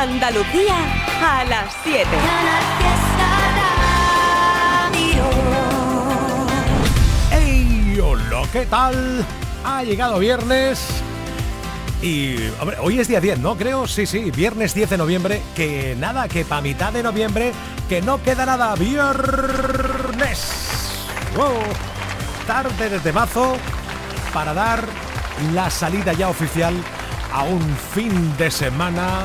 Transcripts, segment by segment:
Andalucía a las 7. ¡Ey! Hola, ¿qué tal? Ha llegado viernes. Y hoy es día 10, ¿no? Creo, sí, sí, viernes 10 de noviembre. Que nada, que para mitad de noviembre, que no queda nada. Viernes. ¡Wow! Tarde desde mazo para dar la salida ya oficial a un fin de semana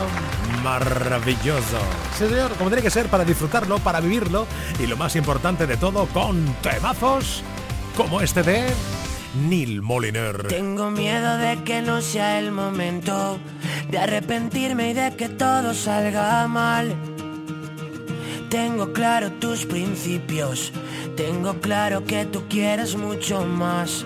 maravilloso. Señor, como tiene que ser para disfrutarlo, para vivirlo y lo más importante de todo, con temazos como este de Neil Moliner. Tengo miedo de que no sea el momento de arrepentirme y de que todo salga mal. Tengo claro tus principios, tengo claro que tú quieres mucho más.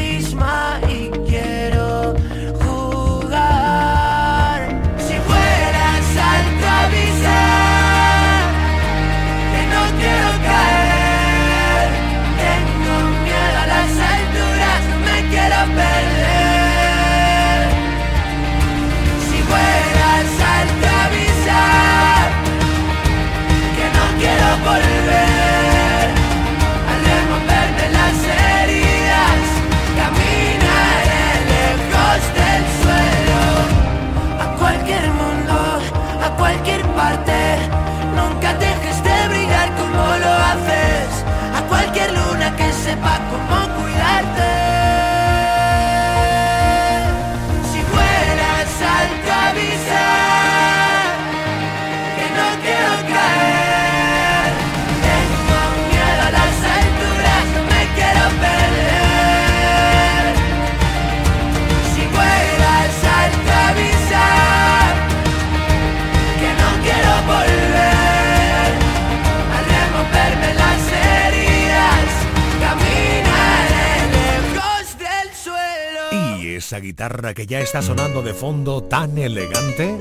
esa guitarra que ya está sonando de fondo tan elegante,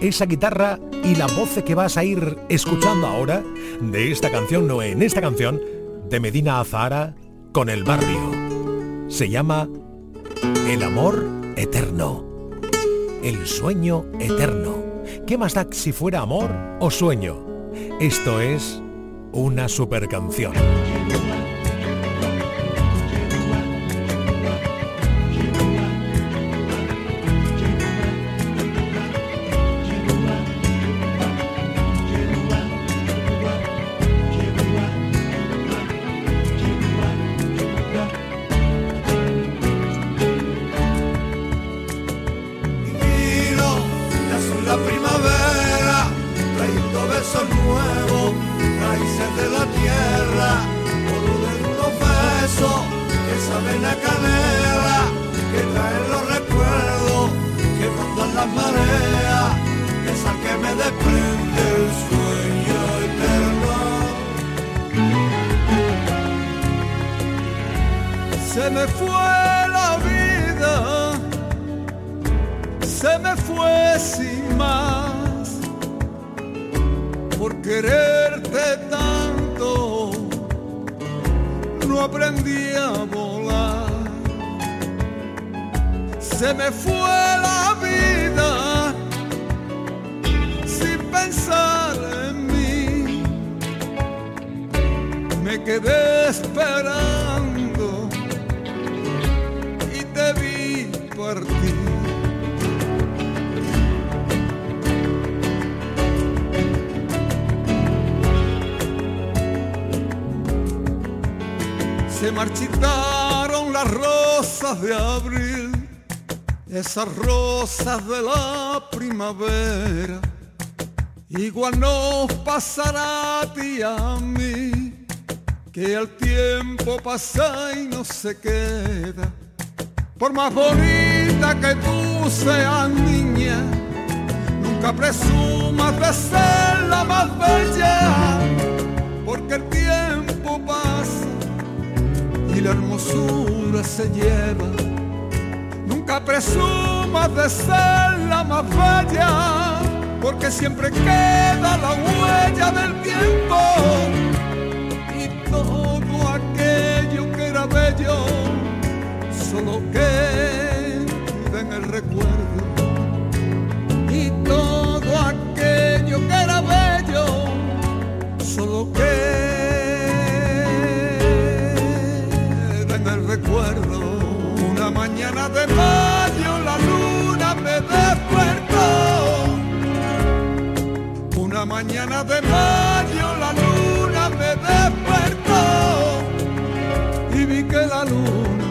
esa guitarra y la voz que vas a ir escuchando ahora de esta canción, no en esta canción, de Medina Azahara con el barrio. Se llama El amor eterno. El sueño eterno. ¿Qué más da si fuera amor o sueño? Esto es una super canción. Esas rosas de la primavera. Igual nos pasará a ti a mí, que el tiempo pasa y no se queda. Por más bonita que tú seas niña, nunca presumas de ser la más bella, porque el tiempo pasa y la hermosura se lleva. Nunca presumas de ser la más bella, porque siempre queda la huella del tiempo y todo aquello que era bello solo queda en el recuerdo. Y todo aquello que era bello solo queda mañana de mayo la luna me despertó. Una mañana de mayo la luna me despertó. Y vi que la luna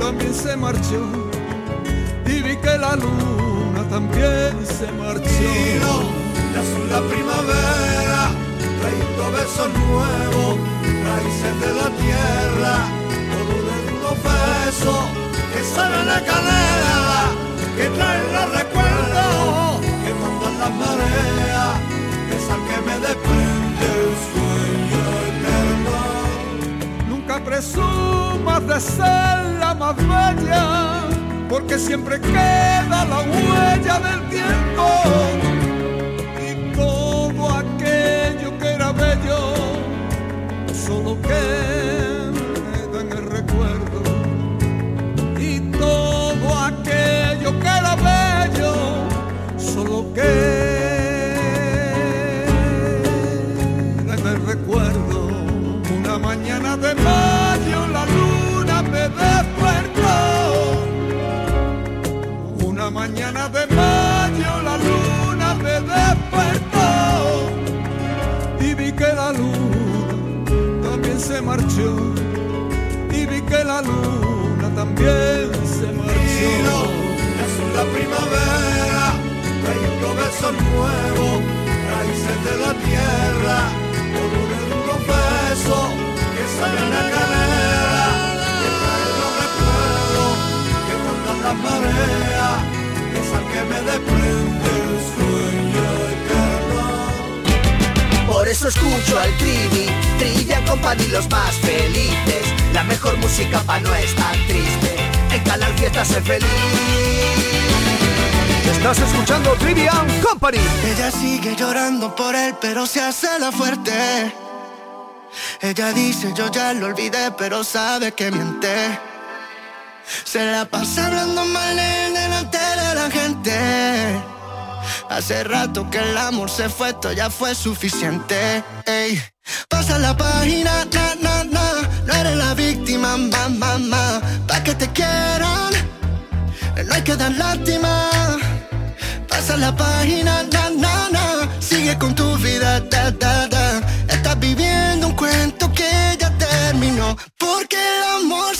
también se marchó. Y vi que la luna también se marchó. Y azul la primavera, trayendo besos nuevos, raíces de la tierra besos que salen la canela, que traen los recuerdos, que mandan las mareas, esa que me desprende el sueño eterno. Nunca presumas de ser la más bella, porque siempre queda la huella del tiempo. También se marchó. Es la primavera, trayendo besos nuevos, raíces de la tierra, con un duro beso que sale en la canela, que trae los recuerdos, que mandan las mareas, esa que me desprende el sueño eterno. Por eso escucho al Trivi, Trilla Company los más felices, la mejor música pa' no estar triste en Canal Fiesta sé feliz. Estás escuchando Trivian Company. Ella sigue llorando por él, pero se hace la fuerte. Ella dice yo ya lo olvidé, pero sabe que miente. Se la pasa hablando mal en delante de la gente. Hace rato que el amor se fue, esto ya fue suficiente. Ey. Pasa la página, na, na, na. No eres la víctima, mamá, mamá. Pa' que te quieran, no hay que dar lástima. Pasa la página, na, na, na. Sigue con tu vida, da, da, da. Estás viviendo un cuento que ya terminó. Porque el amor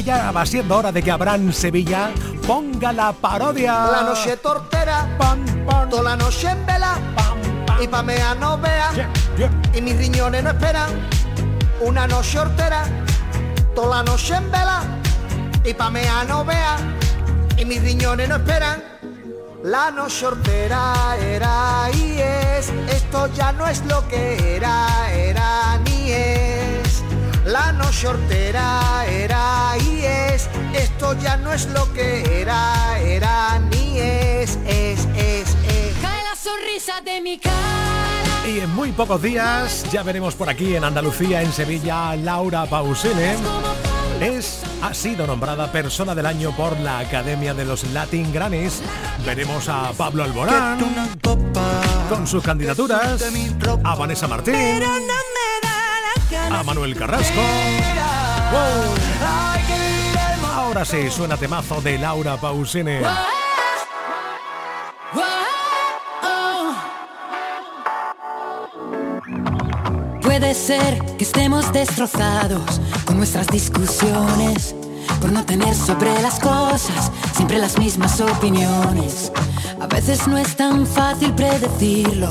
que ya va siendo hora de que Abraham Sevilla ponga la parodia. La noche tortera, toda la noche en vela, y pamea no vea, y mis riñones no esperan. Una noche hortera, toda la noche en vela, y pamea no vea, y mis riñones no esperan. La noche hortera era y es, esto ya no es lo que era, era ni es. La noche hortera era y es, esto ya no es lo que era, era ni es, es, es, es. Cae la sonrisa de mi cara. Y en muy pocos días ya veremos por aquí en Andalucía, en Sevilla, Laura Pausene. Es, ha sido nombrada persona del año por la Academia de los Latin Grammys. Veremos a Pablo Alborán con sus candidaturas, a Vanessa Martín a Manuel Carrasco. Ahora sí, suena temazo de Laura Pausini. Puede ser que estemos destrozados con nuestras discusiones, por no tener sobre las cosas siempre las mismas opiniones. A veces no es tan fácil predecirlo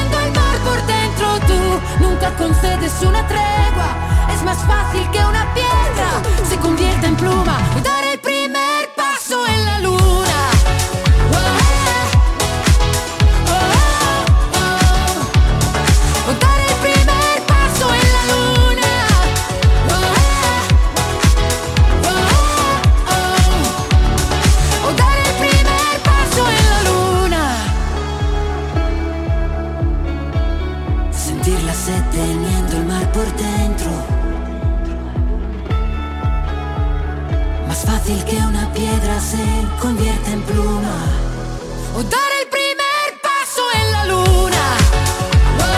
dentro. Tú nunca concedes una tregua, es más fácil que una piedra se convierta en pluma. fácil que una piedra se convierta en pluma. O dar el primer paso en la luna. Oh,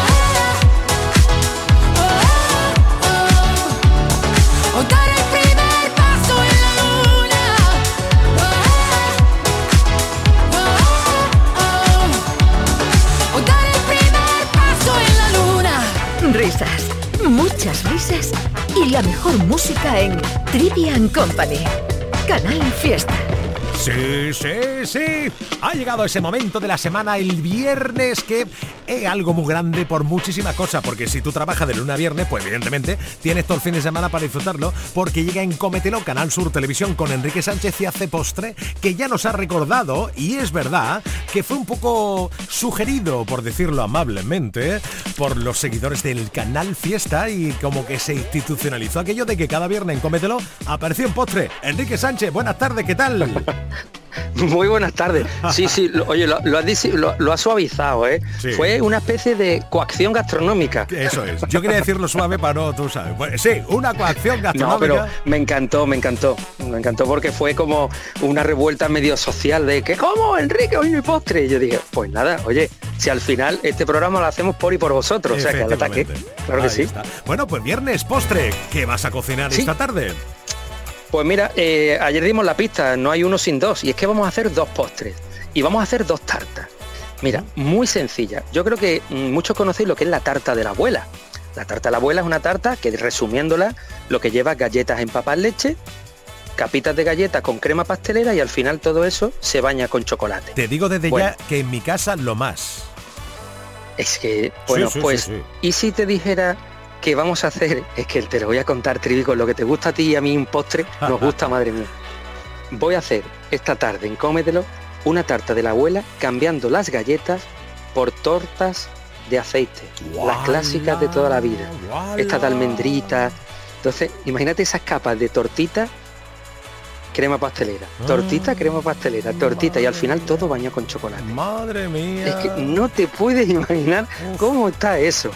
oh, oh, o dar el primer paso en la luna. O dar el primer paso en la luna. Risas, muchas risas y la mejor música en Trivia Company. Canal Fiesta. Sí, sí, sí. Ha llegado ese momento de la semana, el viernes, que es algo muy grande por muchísimas cosas, porque si tú trabajas de lunes a viernes, pues evidentemente tienes todo el fin de semana para disfrutarlo, porque llega en Cometelo, Canal Sur Televisión, con Enrique Sánchez y hace postre, que ya nos ha recordado, y es verdad, que fue un poco sugerido, por decirlo amablemente, por los seguidores del Canal Fiesta, y como que se institucionalizó aquello de que cada viernes en Cometelo apareció un postre. Enrique Sánchez, buenas tardes, ¿qué tal? Muy buenas tardes. Sí, sí, oye, lo, lo, ha suavizado, ¿eh? Fue una especie de coacción gastronómica. Eso es. Yo quería decirlo suave para no, tú sabes. Pues, sí, una coacción gastronómica. No, pero me encantó, me encantó. Me encantó porque fue como una revuelta medio social de que, ¿cómo, Enrique? Hoy mi postre. Y yo dije, pues nada, oye, si al final este programa lo hacemos por y por vosotros, o sea que al ataque. Claro que sí. Bueno, pues viernes postre, ¿qué vas a cocinar esta tarde? Pues mira, eh, ayer dimos la pista, no hay uno sin dos, y es que vamos a hacer dos postres y vamos a hacer dos tartas. Mira, muy sencilla. Yo creo que mm, muchos conocéis lo que es la tarta de la abuela. La tarta de la abuela es una tarta que, resumiéndola, lo que lleva galletas en papas leche, capitas de galletas con crema pastelera y al final todo eso se baña con chocolate. Te digo desde ya que en mi casa lo más. Es que, bueno, pues, ¿y si te dijera que vamos a hacer es que te lo voy a contar, Trivi, con lo que te gusta a ti y a mí un postre, nos gusta, madre mía. Voy a hacer esta tarde en Cómetelo una tarta de la abuela cambiando las galletas por tortas de aceite, las clásicas de toda la vida. Esta de almendrita. Entonces, imagínate esas capas de tortita, crema pastelera, tortita, ah. crema pastelera, tortita y al final todo bañado con chocolate. Madre mía. Es que no te puedes imaginar cómo está eso.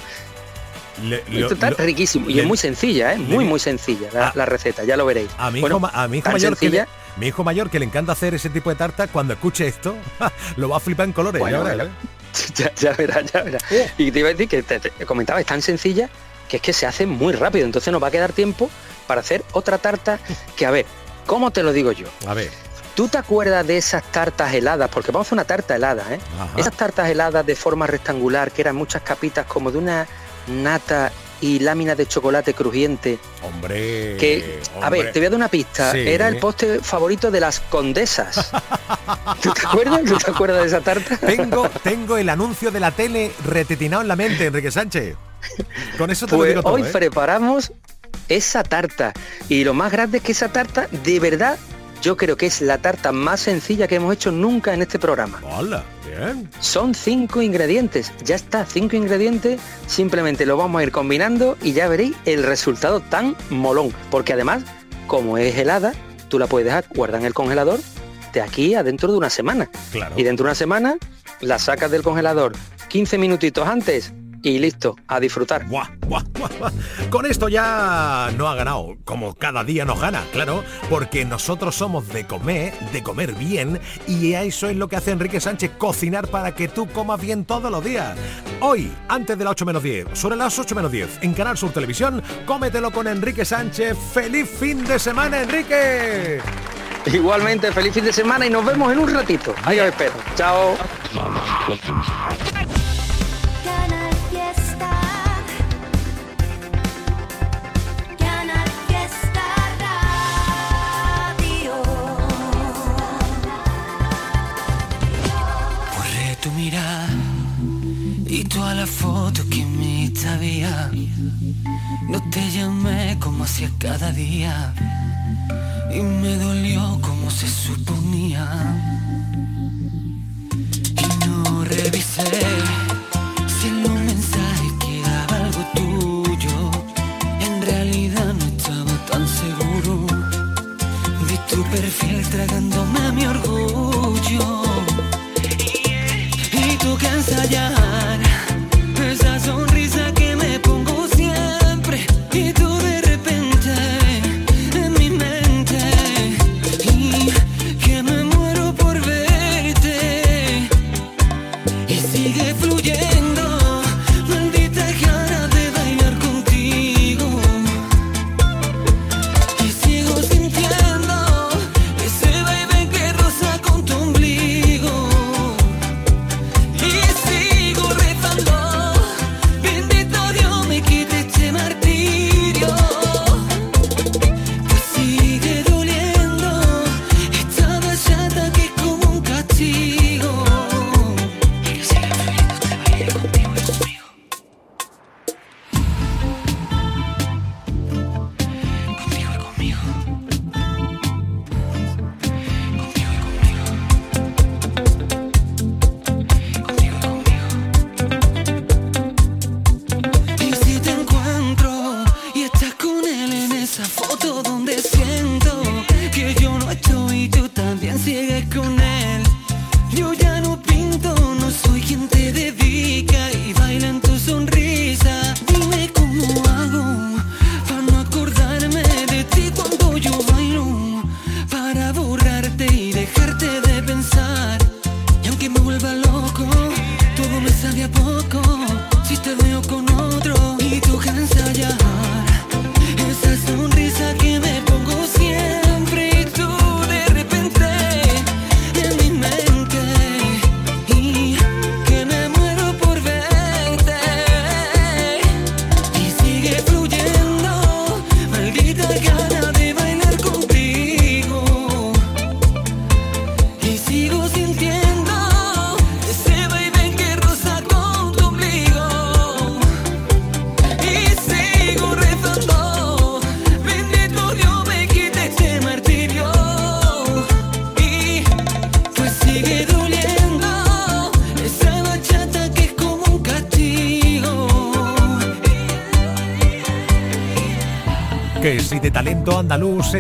Esto está riquísimo y es muy sencilla, ¿eh? muy muy sencilla la, ah. receta, ya lo veréis. A mi hijo, a mi hijo mayor que le, mi hijo mayor que le encanta hacer ese tipo de tarta, cuando escuche esto, lo va a flipar en colores. ya, ya, verás, ya verás. Oh. Y te iba a decir que te, comentaba, es tan sencilla que es que se hace muy rápido, entonces nos va a quedar tiempo para hacer otra tarta que, a ver, ¿cómo te lo digo yo? A ver. ¿Tú te acuerdas de esas tartas heladas? Porque vamos a hacer una tarta helada, ¿eh? Esas tartas heladas de forma rectangular, que eran muchas capitas como de una nata y lámina de chocolate crujiente. Hombre. Que, a ver, te voy a dar una pista. Era el postre favorito de las condesas. ¿Tú te acuerdas? ¿Tú te acuerdas de esa tarta? Tengo, tengo el anuncio de la tele retetinado en la mente, Enrique Sánchez. Con eso te lo pues digo todo, Hoy ¿eh? preparamos esa tarta. Y lo más grande es que esa tarta, de verdad, yo creo que es la tarta más sencilla que hemos hecho nunca en este programa. Hola. Son cinco ingredientes, ya está, cinco ingredientes, simplemente lo vamos a ir combinando y ya veréis el resultado tan molón, porque además, como es helada, tú la puedes dejar guardar en el congelador de aquí a dentro de una semana. Claro. Y dentro de una semana la sacas del congelador 15 minutitos antes y listo, a disfrutar. Con esto ya no ha ganado, como cada día nos gana, claro, porque nosotros somos de comer, de comer bien, y eso es lo que hace Enrique Sánchez, cocinar para que tú comas bien todos los días. Hoy, antes de las 8 menos 10, sobre las 8 menos 10, en Canal Sur Televisión, cómetelo con Enrique Sánchez. ¡Feliz fin de semana, Enrique! Igualmente, feliz fin de semana y nos vemos en un ratito. Ahí os espero. Chao. Te llamé como hacía cada día. Y me dolió como se suponía. Y no revisé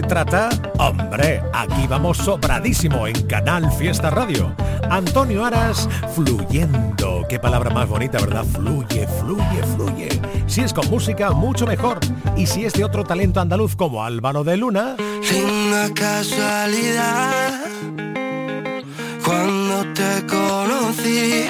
trata, hombre, aquí vamos sobradísimo en Canal Fiesta Radio. Antonio Aras, fluyendo. Qué palabra más bonita, ¿verdad? Fluye, fluye, fluye. Si es con música, mucho mejor. Y si es de otro talento andaluz como Álvaro de Luna... Sin casualidad, cuando te conocí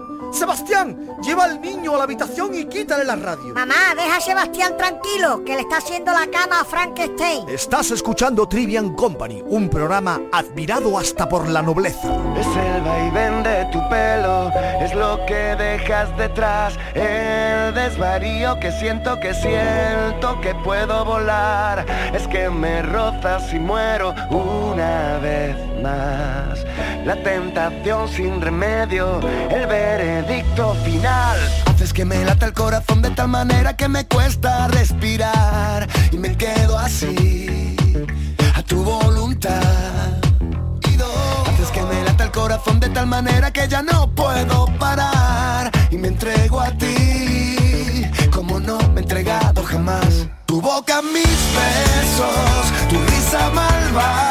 Sebastián, lleva al niño a la habitación y quítale la radio. Mamá, deja a Sebastián tranquilo, que le está haciendo la cama a Frankenstein. Estás escuchando Trivian Company, un programa admirado hasta por la nobleza. Es el vaivén de tu pelo, es lo que dejas detrás, el desvarío que siento, que siento que puedo volar. Es que me rozas y muero una vez más. La tentación sin remedio, el ver dicto final. Haces que me lata el corazón de tal manera que me cuesta respirar y me quedo así, a tu voluntad. Haces que me lata el corazón de tal manera que ya no puedo parar y me entrego a ti, como no me he entregado jamás. Tu boca, mis besos, tu risa malvada,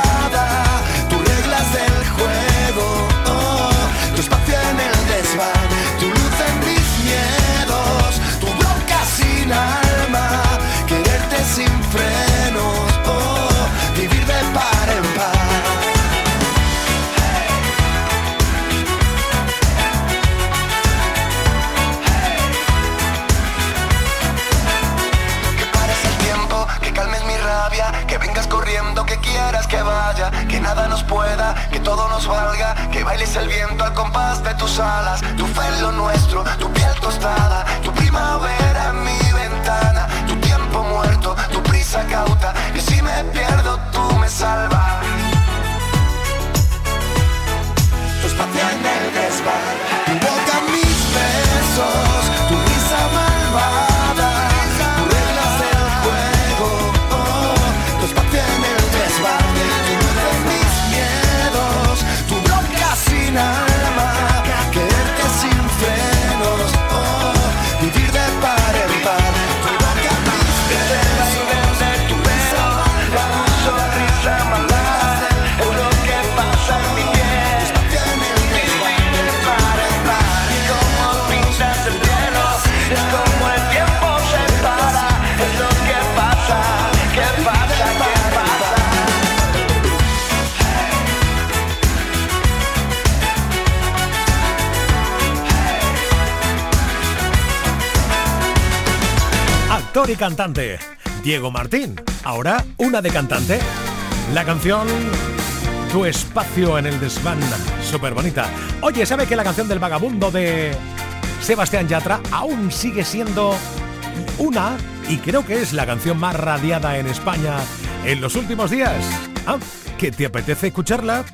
todo nos valga, que bailes el viento al compás de tus alas, tu fe en lo nuestro, tu piel tostada, y cantante, Diego Martín. Ahora una de cantante. La canción Tu espacio en el desván. Súper bonita. Oye, ¿sabe que la canción del vagabundo de Sebastián Yatra aún sigue siendo una y creo que es la canción más radiada en España en los últimos días? ¿Ah? ¿Que te apetece escucharla?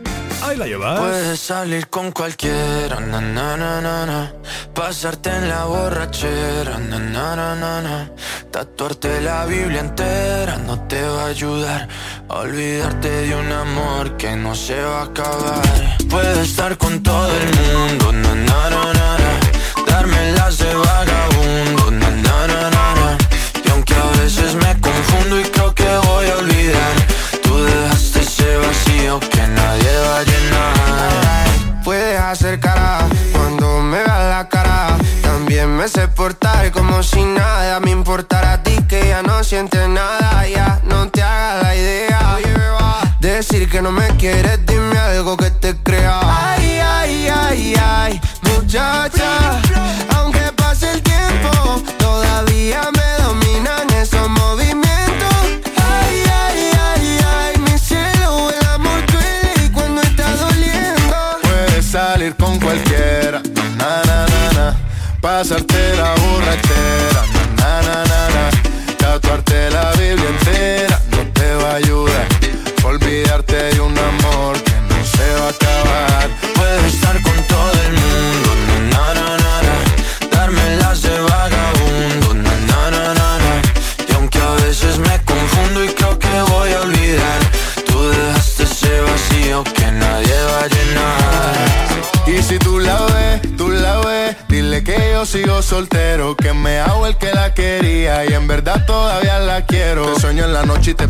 Puedes salir con cualquiera, na, pasarte en la borrachera, tatuarte la Biblia entera no te va a ayudar. Olvidarte de un amor que no se va a acabar. Puedes estar con todo el mundo, darme las de vagabundo, que no me quieres, dime algo que te crea. Ay, ay, ay, ay, muchacha.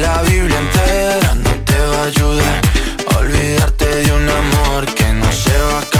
La Biblia entera no te va a ayudar olvidarte de un amor que no se va a acabar.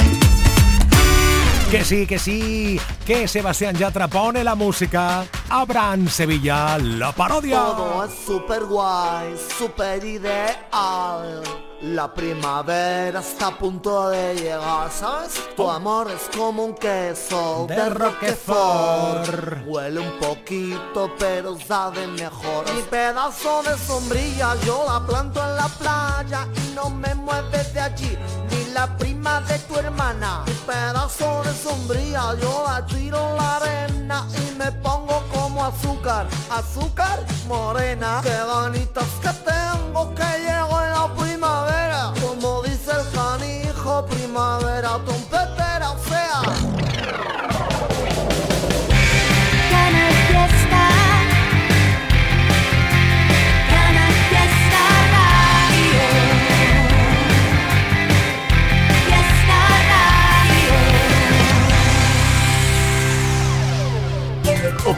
Que sí, que sí, que Sebastián Yatra pone la música. Abraham Sevilla, la parodia. Todo es super guay, super ideal. La primavera está a punto de llegar, ¿sabes? Tu amor es como un queso de, Roquefort. Huele un poquito, pero sabe mejor. Mi pedazo de sombrilla yo la planto en la playa y no me mueves de allí. Ni la prima de tu hermana. Mi pedazo de sombrilla yo la tiro la arena y me pongo como azúcar. Azúcar morena. Qué bonitas que tengo que llego en la primavera.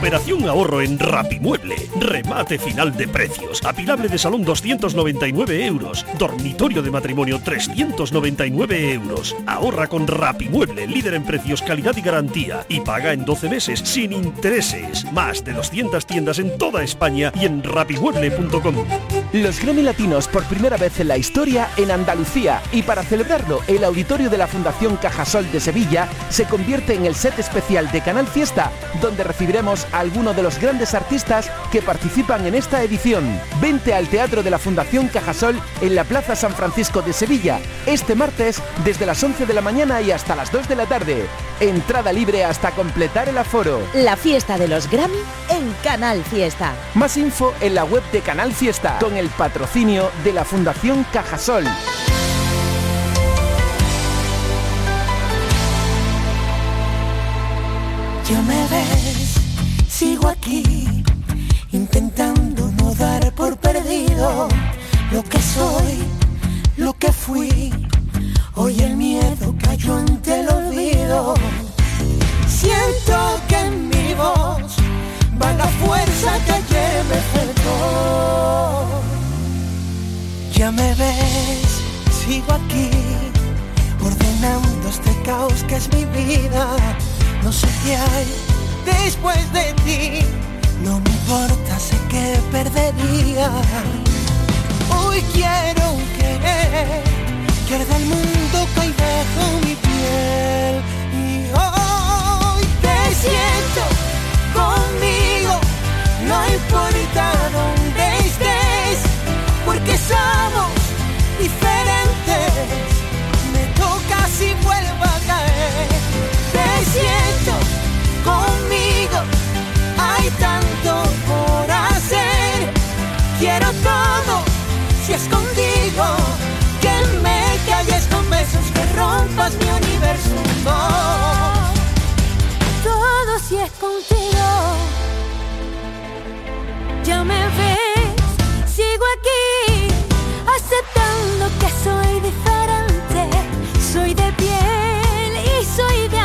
Operación ahorro en Rapimueble. Remate final de precios. Apilable de salón 299 euros. Dormitorio de matrimonio 399 euros. Ahorra con Rapimueble, líder en precios, calidad y garantía. Y paga en 12 meses sin intereses. Más de 200 tiendas en toda España y en rapimueble.com. Los Grammy Latinos por primera vez en la historia en Andalucía y para celebrarlo el auditorio de la Fundación Cajasol de Sevilla se convierte en el set especial de Canal Fiesta donde recibiremos a algunos de los grandes artistas que participan en esta edición. Vente al Teatro de la Fundación Cajasol en la Plaza San Francisco de Sevilla este martes desde las 11 de la mañana y hasta las 2 de la tarde. Entrada libre hasta completar el aforo. La fiesta de los Grammy en Canal Fiesta. Más info en la web de Canal Fiesta con el patrocinio de la Fundación Cajasol. Ya me ves, sigo aquí, intentando no dar por perdido lo que soy, lo que fui. Hoy el miedo cayó ante el olvido. Siento que en mi voz va la fuerza que ayer me faltó. Ya me ves, sigo aquí, ordenando este caos que es mi vida. No sé qué hay después de ti, no me importa, sé que perdería. Hoy quiero querer que arda el mundo cae bajo mi piel. Y hoy te siento conmigo, no importa dónde estés, porque somos diferentes. Me toca si vuelvo hay tanto por hacer. Quiero todo si es contigo, que me calles con besos, que rompas mi universo. Todo si es contigo. Ya me ves, sigo aquí, aceptando que soy diferente. Soy de piel y soy de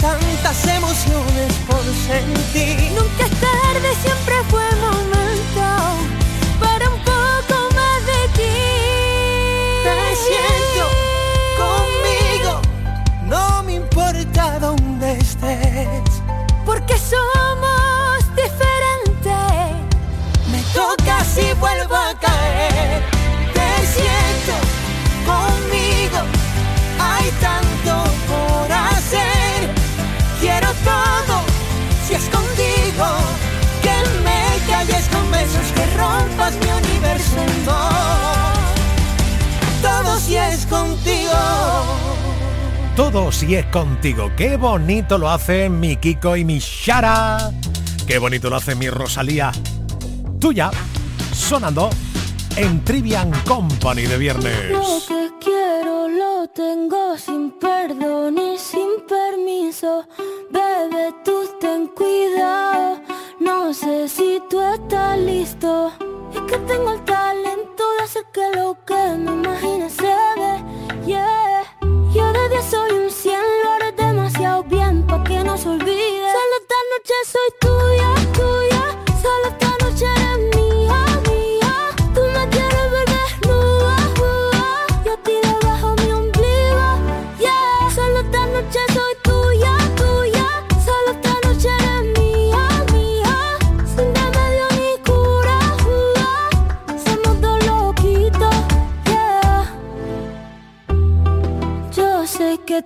tantas emociones por sentir. Si es contigo. Todo si es contigo. Qué bonito lo hace mi Kiko y mi Shara. Qué bonito lo hace mi Rosalía. Tuya, sonando en Trivian Company de viernes. Lo que quiero lo tengo sin perdón y sin permiso. Bebe, tú ten cuidado. No sé si tú estás listo. Es que tengo el talento de hacer que lo que me imagine se dé. Yeah. Yo de 10 soy un 100, lo haré demasiado bien pa' que no se olvide. Solo esta noche soy tuya, tuya. Solo esta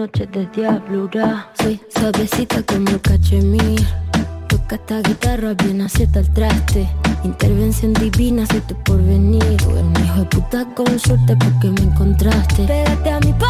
Noches de diablura. Soy suavecita como el cachemir. Toca esta guitarra bien acierta el traste. Intervención divina, soy tu porvenir. Un hijo de puta con suerte porque me encontraste. Pégate a mí para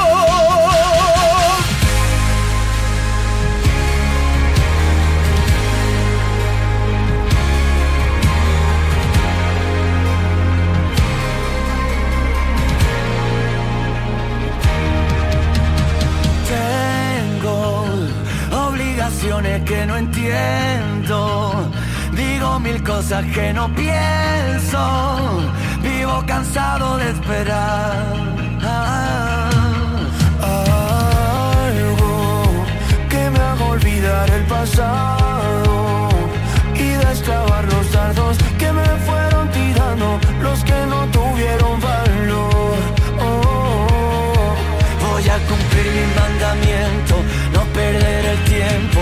Entiendo. Digo mil cosas que no pienso. Vivo cansado de esperar. Algo que me haga olvidar el pasado y destrabar los dardos que me fueron tirando los que no tuvieron valor. Oh, voy a cumplir mi mandamiento, no perder el tiempo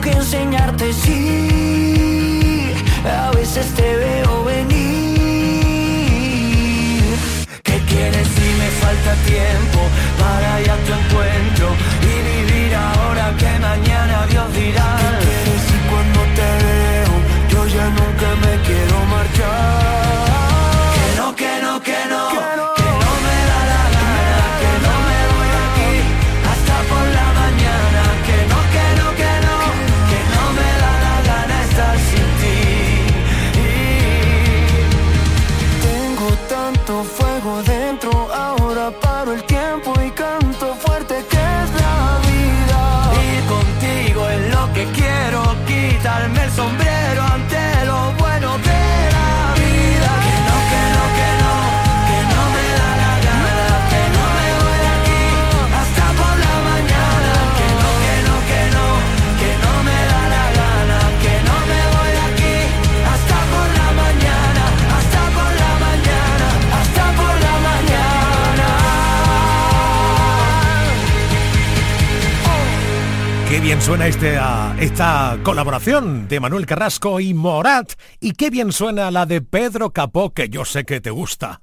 que enseñarte, sí. A veces te veo venir. ¿Qué quieres si me falta tiempo para ir a tu encuentro y vivir ahora que mañana Dios dirá? Ah, esta colaboración de Manuel Carrasco y Morat? Y qué bien suena la de Pedro Capó, que yo sé que te gusta.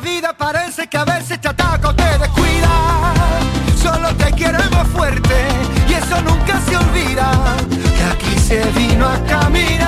vida parece que a veces te ataca te descuida. Solo te queremos fuerte y eso nunca se olvida. Que aquí se vino a caminar.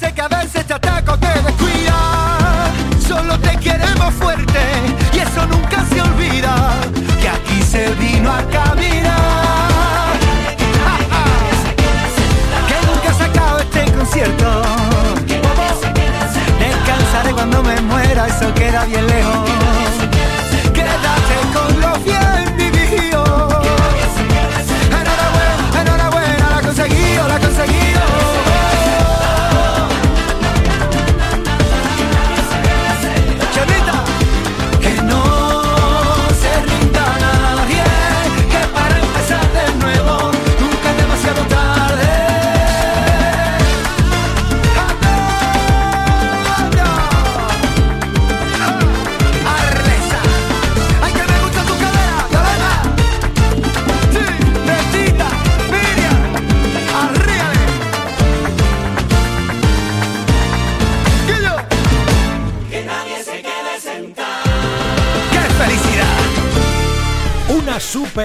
Sé que a veces te ataca o te descuida. Solo te queremos fuerte y eso nunca se olvida. Que aquí se vino a caminar. que nunca se acabe este concierto. Descansaré cuando me muera, eso queda bien lejos. Quédate con los bien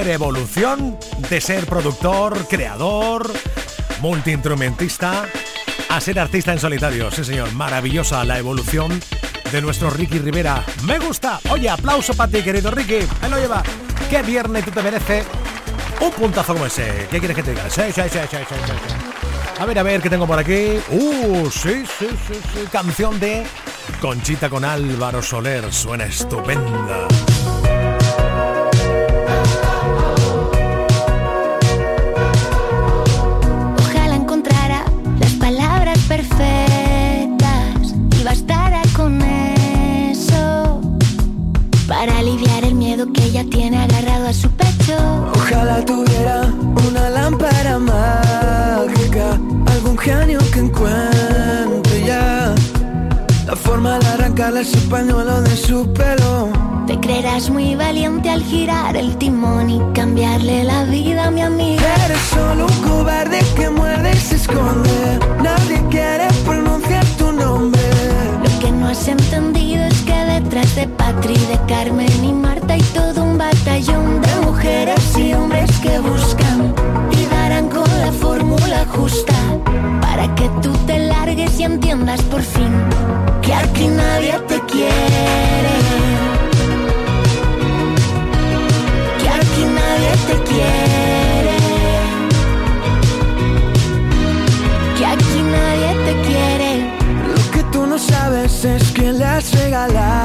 evolución de ser productor, creador, multiinstrumentista a ser artista en solitario. Sí, señor, maravillosa la evolución de nuestro Ricky Rivera. Me gusta. Oye, aplauso para ti, querido Ricky. Ahí lo lleva. Qué viernes tú te mereces un puntazo como ese. ¿Qué quieres que te diga? Sí, sí, sí, A ver, a ver, ¿qué tengo por aquí? Uh, sí, sí, sí, sí. Canción de Conchita con Álvaro Soler. Suena estupenda. Ella tiene agarrado a su pecho. Ojalá tuviera una lámpara mágica, algún genio que encuentre ya la forma de arrancarle su pañuelo de su pelo. Te creerás muy valiente al girar el timón y cambiarle la vida a mi amiga. Eres solo un cobarde que muerde y se esconde. Nadie quiere pronunciar tu nombre. Lo que no has entendido es que detrás de Patri, de Carmen y Marta hay batallón de mujeres y hombres que buscan y darán con la fórmula justa para que tú te largues y entiendas por fin que aquí nadie te quiere. Que aquí nadie te quiere. Que aquí nadie te quiere. Lo que tú no sabes es que le has regalado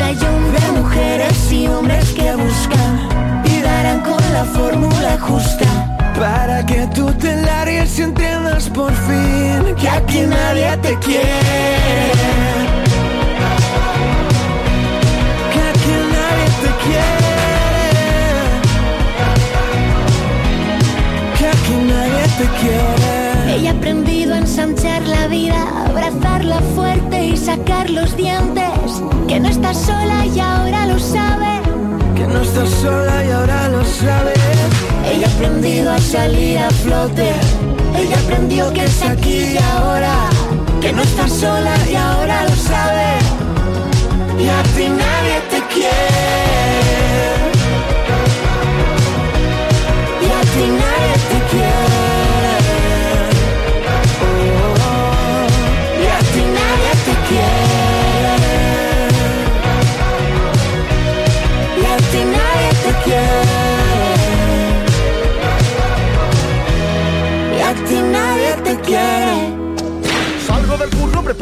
batallón de mujeres y hombres que buscan y darán con la fórmula justa para que tú te largues y entiendas por fin que aquí nadie te quiere. Que aquí nadie te quiere. Que aquí nadie te quiere. Ella ha aprendido a ensanchar la vida, abrazarla fuerte y sacar los dientes. Que no estás sola y ahora lo sabe. Que no estás sola y ahora lo sabes. Ella ha aprendido a salir a flote. Ella aprendió que es aquí y ahora. Que no está sola y ahora lo sabe. Y a ti nadie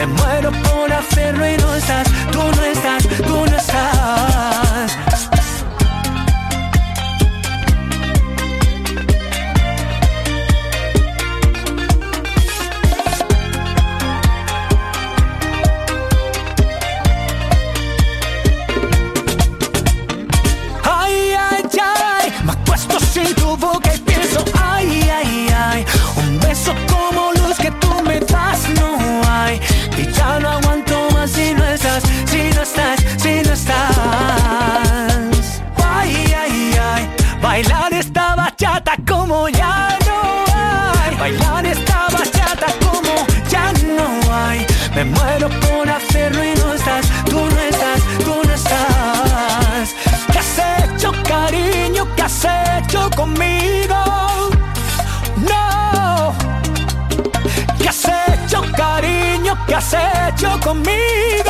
Me muero por hacerlo y no estás. Hecho conmigo.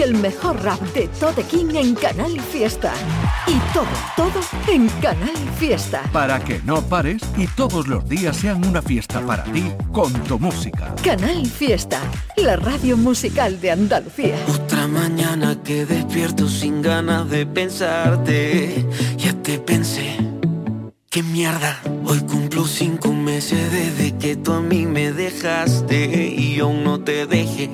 el mejor rap de Totequín en Canal Fiesta. Y todo, todo en Canal Fiesta. Para que no pares y todos los días sean una fiesta para ti con tu música. Canal Fiesta, la radio musical de Andalucía. Otra mañana que despierto sin ganas de pensarte. Ya te pensé. ¡Qué mierda! Hoy cumplo cinco meses desde que tú a mí me dejaste y aún no te dejé.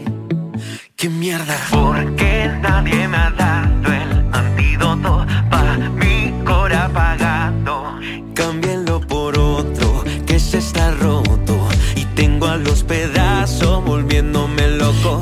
¡Qué mierda! Porque nadie me ha dado el antídoto para mi cora apagado. Cámbienlo por otro que se está roto y tengo a los pedazos volviéndome loco.